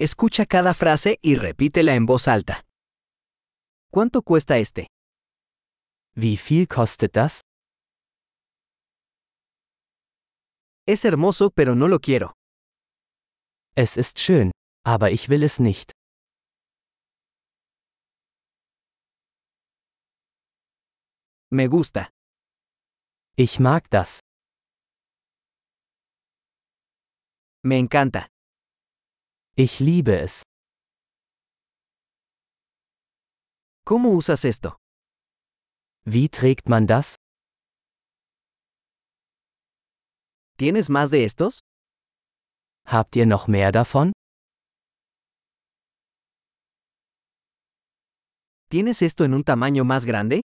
Escucha cada frase y repítela en voz alta. ¿Cuánto cuesta este? Wie viel kostet das? Es hermoso pero no lo quiero. Es ist schön, aber ich will es nicht. Me gusta. Ich mag das. Me encanta. Ich liebe es. ¿Cómo usas esto? Wie trägt man das? ¿Tienes más de estos? Habt ihr noch mehr davon? ¿Tienes esto en un tamaño más grande?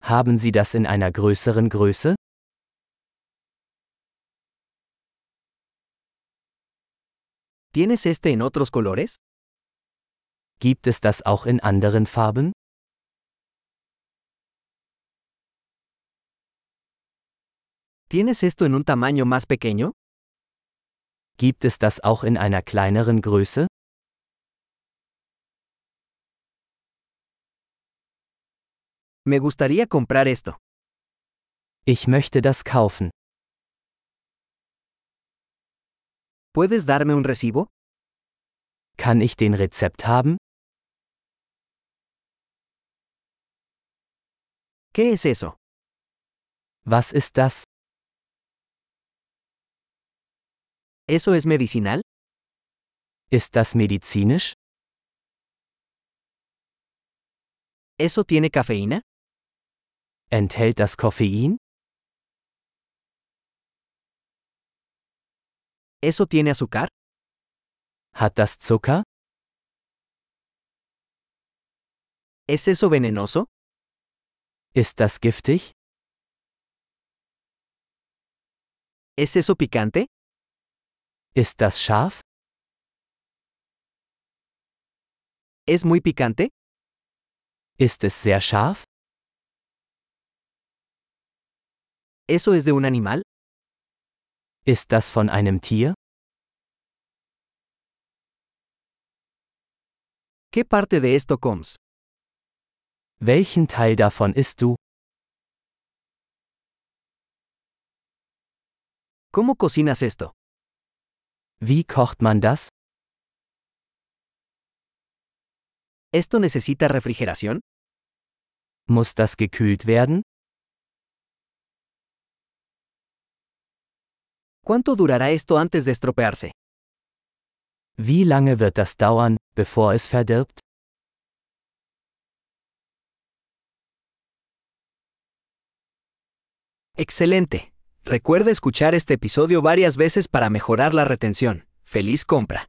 Haben Sie das in einer größeren Größe? ¿Tienes este en otros colores? Gibt es das auch in anderen Farben? ¿Tienes esto en un tamaño más pequeño? Gibt es das auch in einer kleineren Größe? Me gustaría comprar esto. Ich möchte das kaufen. ¿Puedes darme un recibo? Kann ich den Rezept haben? ¿Qué es eso? Was ist das? ¿Eso es medicinal? Ist das medizinisch? ¿Eso tiene cafeína? Enthält das Koffein? ¿Eso tiene azúcar? Hat das Zucker? ¿Es eso venenoso? Ist das giftig? ¿Es eso picante? Ist das scharf? ¿Es muy picante? Ist es sehr scharf? ¿Eso es de un animal? Ist das von einem Tier? ¿Qué parte de esto comes? Welchen Teil davon isst du? ¿Cómo cocinas esto? Wie kocht man das? ¿Esto necesita refrigeración? Muss das gekühlt werden? ¿Cuánto durará esto antes de estropearse? Wie lange wird das dauern, bevor verdirbt? Excelente. Recuerda escuchar este episodio varias veces para mejorar la retención. ¡Feliz compra!